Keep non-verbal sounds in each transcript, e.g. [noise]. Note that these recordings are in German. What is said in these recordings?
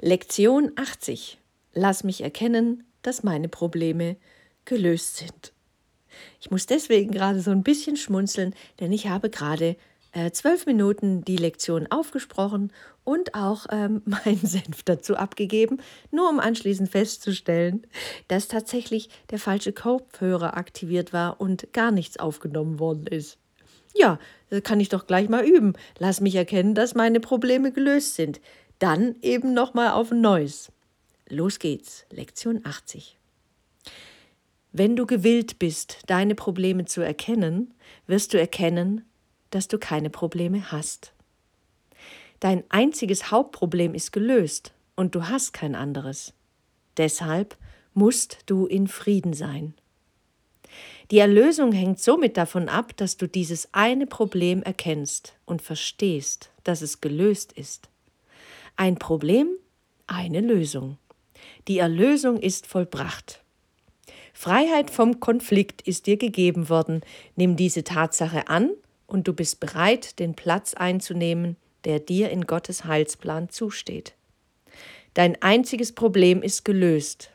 Lektion 80. Lass mich erkennen, dass meine Probleme gelöst sind. Ich muss deswegen gerade so ein bisschen schmunzeln, denn ich habe gerade äh, zwölf Minuten die Lektion aufgesprochen und auch ähm, [laughs] meinen Senf dazu abgegeben, nur um anschließend festzustellen, dass tatsächlich der falsche Kopfhörer aktiviert war und gar nichts aufgenommen worden ist. Ja, das kann ich doch gleich mal üben. Lass mich erkennen, dass meine Probleme gelöst sind. Dann eben nochmal auf ein neues. Los geht's, Lektion 80. Wenn du gewillt bist, deine Probleme zu erkennen, wirst du erkennen, dass du keine Probleme hast. Dein einziges Hauptproblem ist gelöst und du hast kein anderes. Deshalb musst du in Frieden sein. Die Erlösung hängt somit davon ab, dass du dieses eine Problem erkennst und verstehst, dass es gelöst ist. Ein Problem, eine Lösung. Die Erlösung ist vollbracht. Freiheit vom Konflikt ist dir gegeben worden. Nimm diese Tatsache an und du bist bereit, den Platz einzunehmen, der dir in Gottes Heilsplan zusteht. Dein einziges Problem ist gelöst.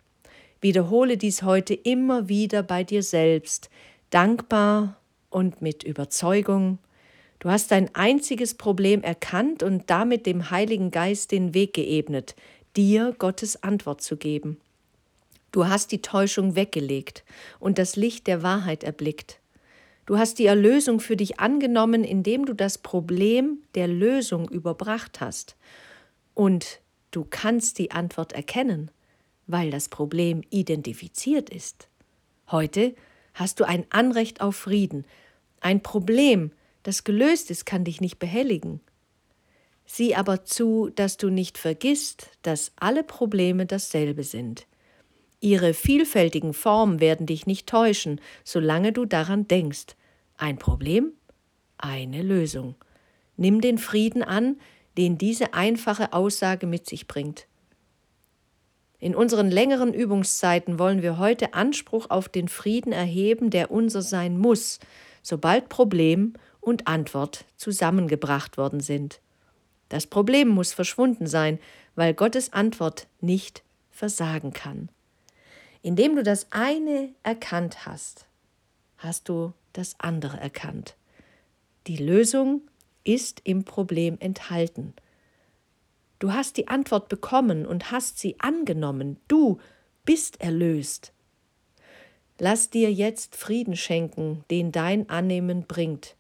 Wiederhole dies heute immer wieder bei dir selbst, dankbar und mit Überzeugung. Du hast dein einziges Problem erkannt und damit dem Heiligen Geist den Weg geebnet, dir Gottes Antwort zu geben. Du hast die Täuschung weggelegt und das Licht der Wahrheit erblickt. Du hast die Erlösung für dich angenommen, indem du das Problem der Lösung überbracht hast. Und du kannst die Antwort erkennen, weil das Problem identifiziert ist. Heute hast du ein Anrecht auf Frieden. Ein Problem, das gelöst ist, kann dich nicht behelligen. Sieh aber zu, dass du nicht vergisst, dass alle Probleme dasselbe sind. Ihre vielfältigen Formen werden dich nicht täuschen, solange du daran denkst. Ein Problem, eine Lösung. Nimm den Frieden an, den diese einfache Aussage mit sich bringt. In unseren längeren Übungszeiten wollen wir heute Anspruch auf den Frieden erheben, der unser sein muss, sobald Problem und Antwort zusammengebracht worden sind. Das Problem muss verschwunden sein, weil Gottes Antwort nicht versagen kann. Indem du das eine erkannt hast, hast du das andere erkannt. Die Lösung ist im Problem enthalten. Du hast die Antwort bekommen und hast sie angenommen. Du bist erlöst. Lass dir jetzt Frieden schenken, den dein Annehmen bringt.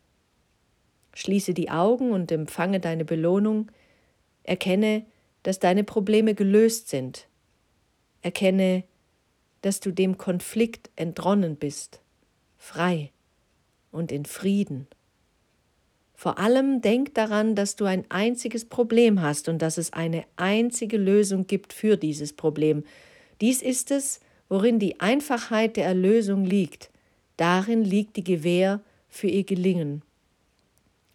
Schließe die Augen und empfange deine Belohnung. Erkenne, dass deine Probleme gelöst sind. Erkenne, dass du dem Konflikt entronnen bist, frei und in Frieden. Vor allem denk daran, dass du ein einziges Problem hast und dass es eine einzige Lösung gibt für dieses Problem. Dies ist es, worin die Einfachheit der Erlösung liegt. Darin liegt die Gewähr für ihr Gelingen.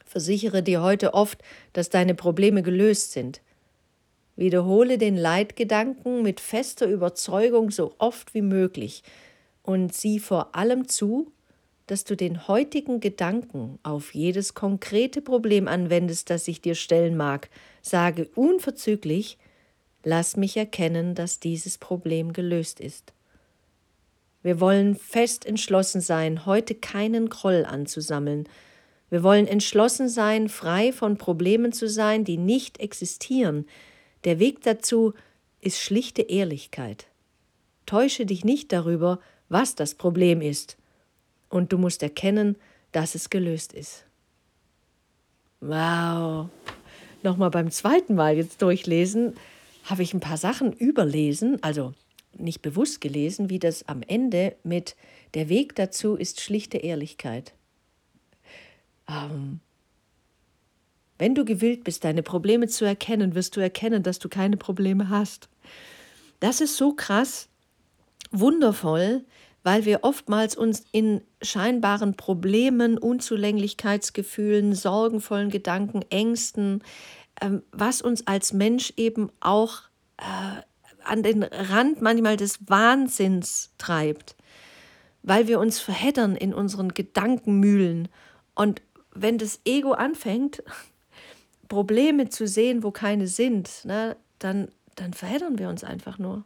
Versichere dir heute oft, dass deine Probleme gelöst sind. Wiederhole den Leitgedanken mit fester Überzeugung so oft wie möglich und sieh vor allem zu, dass du den heutigen Gedanken auf jedes konkrete Problem anwendest, das sich dir stellen mag. Sage unverzüglich, lass mich erkennen, dass dieses Problem gelöst ist. Wir wollen fest entschlossen sein, heute keinen Groll anzusammeln. Wir wollen entschlossen sein, frei von Problemen zu sein, die nicht existieren, der Weg dazu ist schlichte Ehrlichkeit. Täusche dich nicht darüber, was das Problem ist, und du musst erkennen, dass es gelöst ist. Wow. Nochmal beim zweiten Mal jetzt durchlesen, habe ich ein paar Sachen überlesen, also nicht bewusst gelesen, wie das am Ende mit der Weg dazu ist schlichte Ehrlichkeit. Ähm, wenn du gewillt bist, deine Probleme zu erkennen, wirst du erkennen, dass du keine Probleme hast. Das ist so krass, wundervoll, weil wir oftmals uns in scheinbaren Problemen, Unzulänglichkeitsgefühlen, sorgenvollen Gedanken, Ängsten, ähm, was uns als Mensch eben auch äh, an den Rand manchmal des Wahnsinns treibt, weil wir uns verheddern in unseren Gedankenmühlen. Und wenn das Ego anfängt, Probleme zu sehen, wo keine sind, ne, dann, dann verheddern wir uns einfach nur.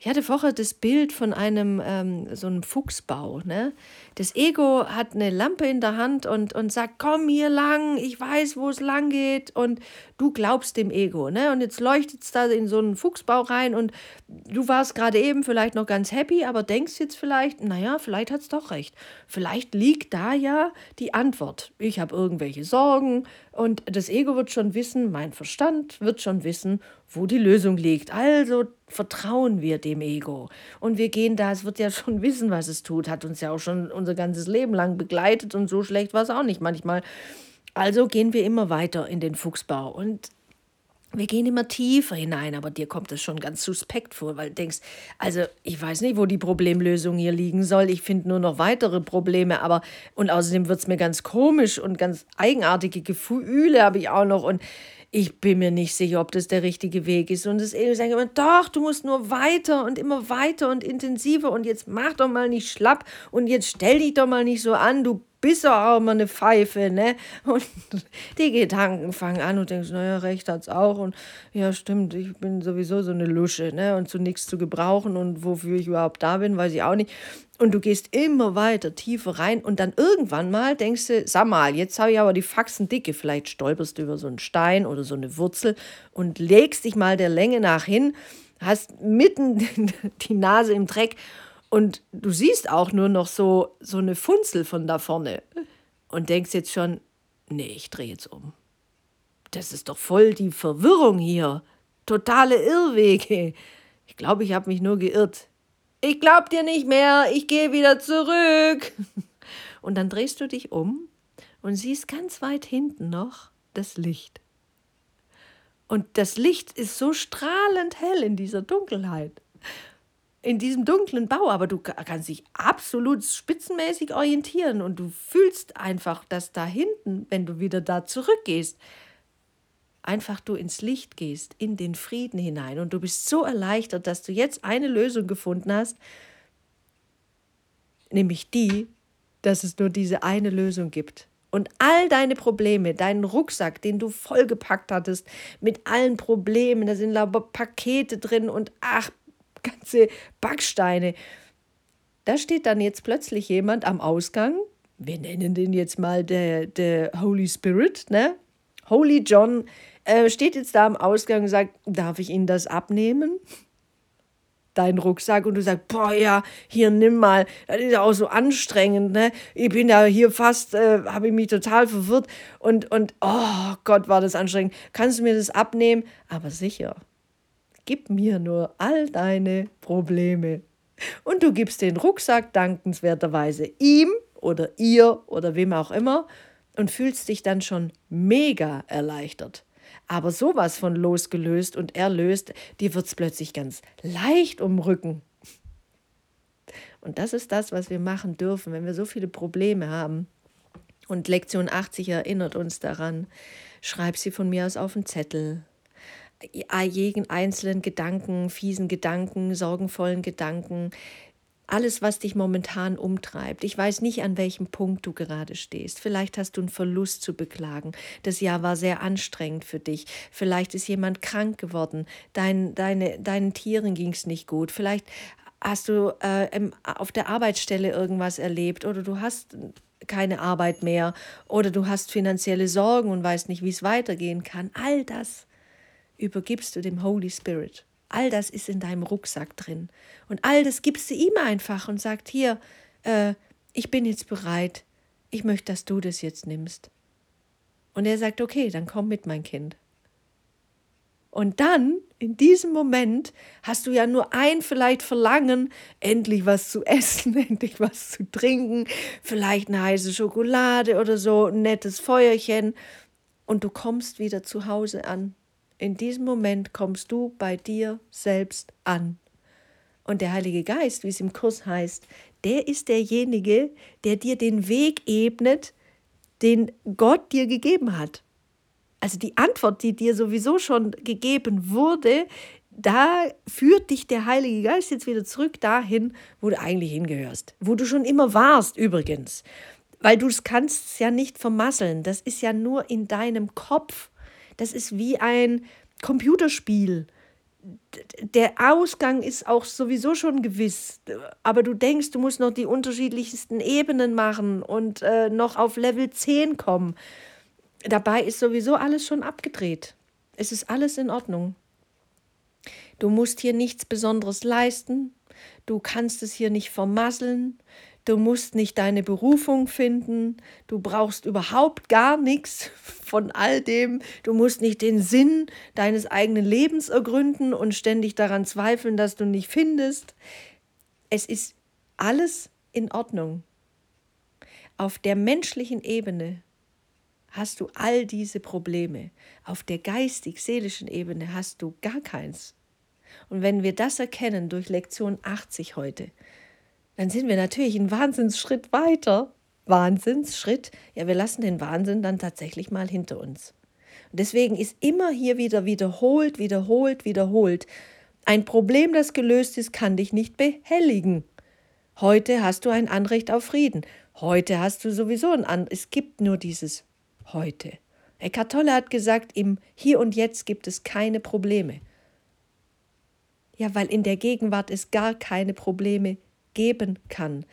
Ich hatte vorher das Bild von einem ähm, so einem Fuchsbau. Ne? Das Ego hat eine Lampe in der Hand und, und sagt, komm hier lang, ich weiß, wo es lang geht. Und du glaubst dem Ego. Ne? Und jetzt leuchtet es da in so einen Fuchsbau rein und du warst gerade eben vielleicht noch ganz happy, aber denkst jetzt vielleicht, naja, vielleicht hat es doch recht. Vielleicht liegt da ja die Antwort. Ich habe irgendwelche Sorgen und das Ego wird schon wissen, mein Verstand wird schon wissen, wo die Lösung liegt. Also vertrauen wir dem Ego. Und wir gehen da, es wird ja schon [laughs] wissen, was es tut, hat uns ja auch schon unser ganzes Leben lang begleitet und so schlecht war es auch nicht manchmal. Also gehen wir immer weiter in den Fuchsbau und wir gehen immer tiefer hinein, aber dir kommt es schon ganz suspekt vor, weil du denkst, also ich weiß nicht, wo die Problemlösung hier liegen soll. Ich finde nur noch weitere Probleme, aber und außerdem wird es mir ganz komisch und ganz eigenartige Gefühle habe ich auch noch und ich bin mir nicht sicher, ob das der richtige Weg ist. Und das Ego sagt immer, doch, du musst nur weiter und immer weiter und intensiver und jetzt mach doch mal nicht schlapp und jetzt stell dich doch mal nicht so an, du doch auch immer eine Pfeife, ne? Und die Gedanken fangen an und denkst, naja, recht hat's auch und ja, stimmt, ich bin sowieso so eine Lusche, ne? Und zu nichts zu gebrauchen und wofür ich überhaupt da bin, weiß ich auch nicht. Und du gehst immer weiter, tiefer rein und dann irgendwann mal denkst du, sag mal, jetzt habe ich aber die Faxen dicke. Vielleicht stolperst du über so einen Stein oder so eine Wurzel und legst dich mal der Länge nach hin, hast mitten [laughs] die Nase im Dreck und du siehst auch nur noch so, so eine Funzel von da vorne und denkst jetzt schon, nee, ich drehe jetzt um. Das ist doch voll die Verwirrung hier. Totale Irrwege. Ich glaube, ich habe mich nur geirrt ich glaub dir nicht mehr, ich gehe wieder zurück. [laughs] Und dann drehst du dich um und siehst ganz weit hinten noch das Licht. Und das Licht ist so strahlend hell in dieser Dunkelheit, in diesem dunklen Bau, aber du kannst dich absolut spitzenmäßig orientieren und du fühlst einfach, dass da hinten, wenn du wieder da zurückgehst, einfach du ins Licht gehst, in den Frieden hinein und du bist so erleichtert, dass du jetzt eine Lösung gefunden hast, nämlich die, dass es nur diese eine Lösung gibt. Und all deine Probleme, deinen Rucksack, den du vollgepackt hattest, mit allen Problemen, da sind Pakete drin und ach, ganze Backsteine. Da steht dann jetzt plötzlich jemand am Ausgang, wir nennen den jetzt mal der, der Holy Spirit, ne? Holy John, äh, steht jetzt da am Ausgang und sagt, darf ich Ihnen das abnehmen? Dein Rucksack und du sagst, boah, ja, hier nimm mal, das ist ja auch so anstrengend, ne? Ich bin ja hier fast, äh, habe ich mich total verwirrt und, und, oh Gott, war das anstrengend. Kannst du mir das abnehmen? Aber sicher, gib mir nur all deine Probleme. Und du gibst den Rucksack dankenswerterweise ihm oder ihr oder wem auch immer und fühlst dich dann schon mega erleichtert aber sowas von losgelöst und erlöst, dir wird es plötzlich ganz leicht um Rücken. Und das ist das, was wir machen dürfen, wenn wir so viele Probleme haben. Und Lektion 80 erinnert uns daran. Schreib sie von mir aus auf einen Zettel. Jeden einzelnen Gedanken, fiesen Gedanken, sorgenvollen Gedanken, alles, was dich momentan umtreibt. Ich weiß nicht, an welchem Punkt du gerade stehst. Vielleicht hast du einen Verlust zu beklagen. Das Jahr war sehr anstrengend für dich. Vielleicht ist jemand krank geworden. Dein, deine, deinen Tieren ging es nicht gut. Vielleicht hast du äh, auf der Arbeitsstelle irgendwas erlebt oder du hast keine Arbeit mehr oder du hast finanzielle Sorgen und weißt nicht, wie es weitergehen kann. All das übergibst du dem Holy Spirit. All das ist in deinem Rucksack drin. Und all das gibst du ihm einfach und sagt, hier, äh, ich bin jetzt bereit. Ich möchte, dass du das jetzt nimmst. Und er sagt, okay, dann komm mit, mein Kind. Und dann, in diesem Moment, hast du ja nur ein vielleicht Verlangen, endlich was zu essen, [laughs] endlich was zu trinken, vielleicht eine heiße Schokolade oder so, ein nettes Feuerchen. Und du kommst wieder zu Hause an. In diesem Moment kommst du bei dir selbst an. Und der Heilige Geist, wie es im Kurs heißt, der ist derjenige, der dir den Weg ebnet, den Gott dir gegeben hat. Also die Antwort, die dir sowieso schon gegeben wurde, da führt dich der Heilige Geist jetzt wieder zurück dahin, wo du eigentlich hingehörst. Wo du schon immer warst, übrigens. Weil du es kannst ja nicht vermasseln. Das ist ja nur in deinem Kopf. Das ist wie ein Computerspiel. der Ausgang ist auch sowieso schon gewiss, aber du denkst, du musst noch die unterschiedlichsten Ebenen machen und äh, noch auf Level 10 kommen. Dabei ist sowieso alles schon abgedreht. Es ist alles in Ordnung. Du musst hier nichts Besonderes leisten, du kannst es hier nicht vermasseln, Du musst nicht deine Berufung finden. Du brauchst überhaupt gar nichts von all dem. Du musst nicht den Sinn deines eigenen Lebens ergründen und ständig daran zweifeln, dass du nicht findest. Es ist alles in Ordnung. Auf der menschlichen Ebene hast du all diese Probleme. Auf der geistig-seelischen Ebene hast du gar keins. Und wenn wir das erkennen durch Lektion 80 heute, dann sind wir natürlich einen Wahnsinnsschritt weiter. Wahnsinnsschritt. Ja, wir lassen den Wahnsinn dann tatsächlich mal hinter uns. Und deswegen ist immer hier wieder wiederholt, wiederholt, wiederholt. Ein Problem, das gelöst ist, kann dich nicht behelligen. Heute hast du ein Anrecht auf Frieden. Heute hast du sowieso ein Anrecht. Es gibt nur dieses heute. Eckhart Tolle hat gesagt, im Hier und Jetzt gibt es keine Probleme. Ja, weil in der Gegenwart es gar keine Probleme geben kann.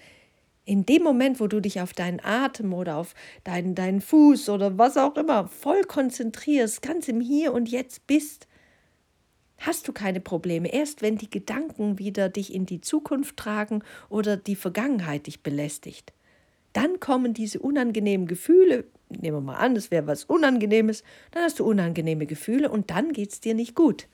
In dem Moment, wo du dich auf deinen Atem oder auf deinen, deinen Fuß oder was auch immer voll konzentrierst, ganz im Hier und Jetzt bist, hast du keine Probleme. Erst wenn die Gedanken wieder dich in die Zukunft tragen oder die Vergangenheit dich belästigt, dann kommen diese unangenehmen Gefühle. Nehmen wir mal an, es wäre was Unangenehmes, dann hast du unangenehme Gefühle und dann geht es dir nicht gut.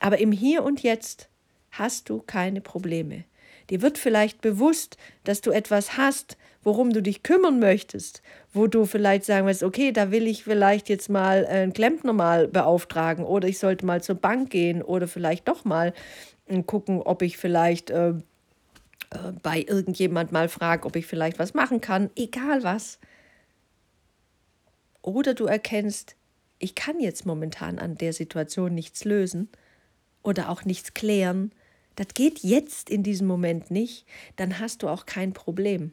Aber im Hier und Jetzt hast du keine Probleme. Dir wird vielleicht bewusst, dass du etwas hast, worum du dich kümmern möchtest, wo du vielleicht sagen wirst, okay, da will ich vielleicht jetzt mal einen Klempner mal beauftragen oder ich sollte mal zur Bank gehen oder vielleicht doch mal äh, gucken, ob ich vielleicht äh, äh, bei irgendjemand mal frage, ob ich vielleicht was machen kann, egal was. Oder du erkennst, ich kann jetzt momentan an der Situation nichts lösen oder auch nichts klären das geht jetzt in diesem Moment nicht, dann hast du auch kein Problem.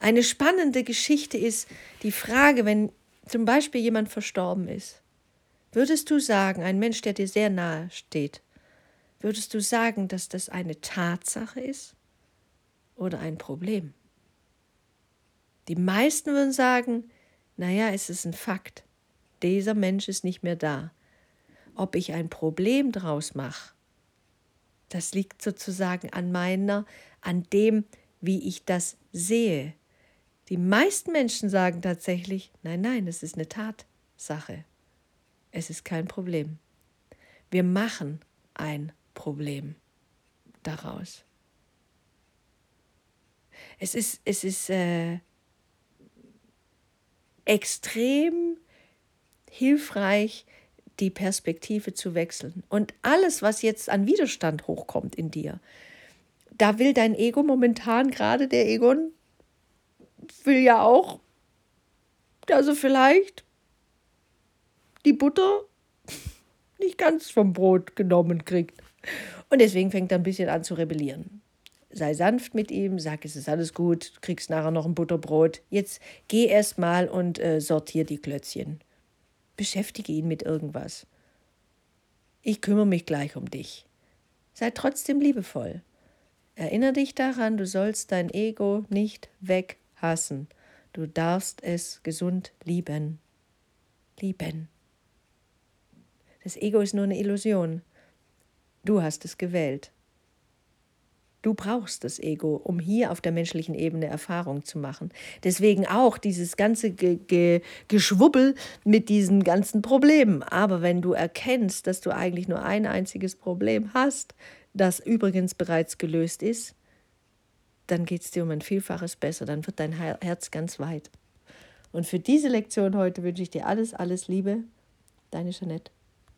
Eine spannende Geschichte ist die Frage, wenn zum Beispiel jemand verstorben ist. Würdest du sagen, ein Mensch, der dir sehr nahe steht, würdest du sagen, dass das eine Tatsache ist oder ein Problem? Die meisten würden sagen, naja, es ist ein Fakt. Dieser Mensch ist nicht mehr da. Ob ich ein Problem draus mache, das liegt sozusagen an meiner, an dem, wie ich das sehe. Die meisten Menschen sagen tatsächlich, nein, nein, es ist eine Tatsache. Es ist kein Problem. Wir machen ein Problem daraus. Es ist, es ist äh, extrem hilfreich, die Perspektive zu wechseln. Und alles, was jetzt an Widerstand hochkommt in dir, da will dein Ego momentan, gerade der Egon, will ja auch, also vielleicht die Butter [laughs] nicht ganz vom Brot genommen kriegt. Und deswegen fängt er ein bisschen an zu rebellieren. Sei sanft mit ihm, sag, es ist alles gut, kriegst nachher noch ein Butterbrot. Jetzt geh erst mal und äh, sortier die Klötzchen. Beschäftige ihn mit irgendwas. Ich kümmere mich gleich um dich. Sei trotzdem liebevoll. Erinnere dich daran, du sollst dein Ego nicht weghassen. Du darfst es gesund lieben. Lieben. Das Ego ist nur eine Illusion. Du hast es gewählt. Du brauchst das Ego, um hier auf der menschlichen Ebene Erfahrung zu machen. Deswegen auch dieses ganze Ge Ge Geschwubbel mit diesen ganzen Problemen. Aber wenn du erkennst, dass du eigentlich nur ein einziges Problem hast, das übrigens bereits gelöst ist, dann geht es dir um ein Vielfaches besser, dann wird dein Herz ganz weit. Und für diese Lektion heute wünsche ich dir alles, alles Liebe. Deine Jeanette.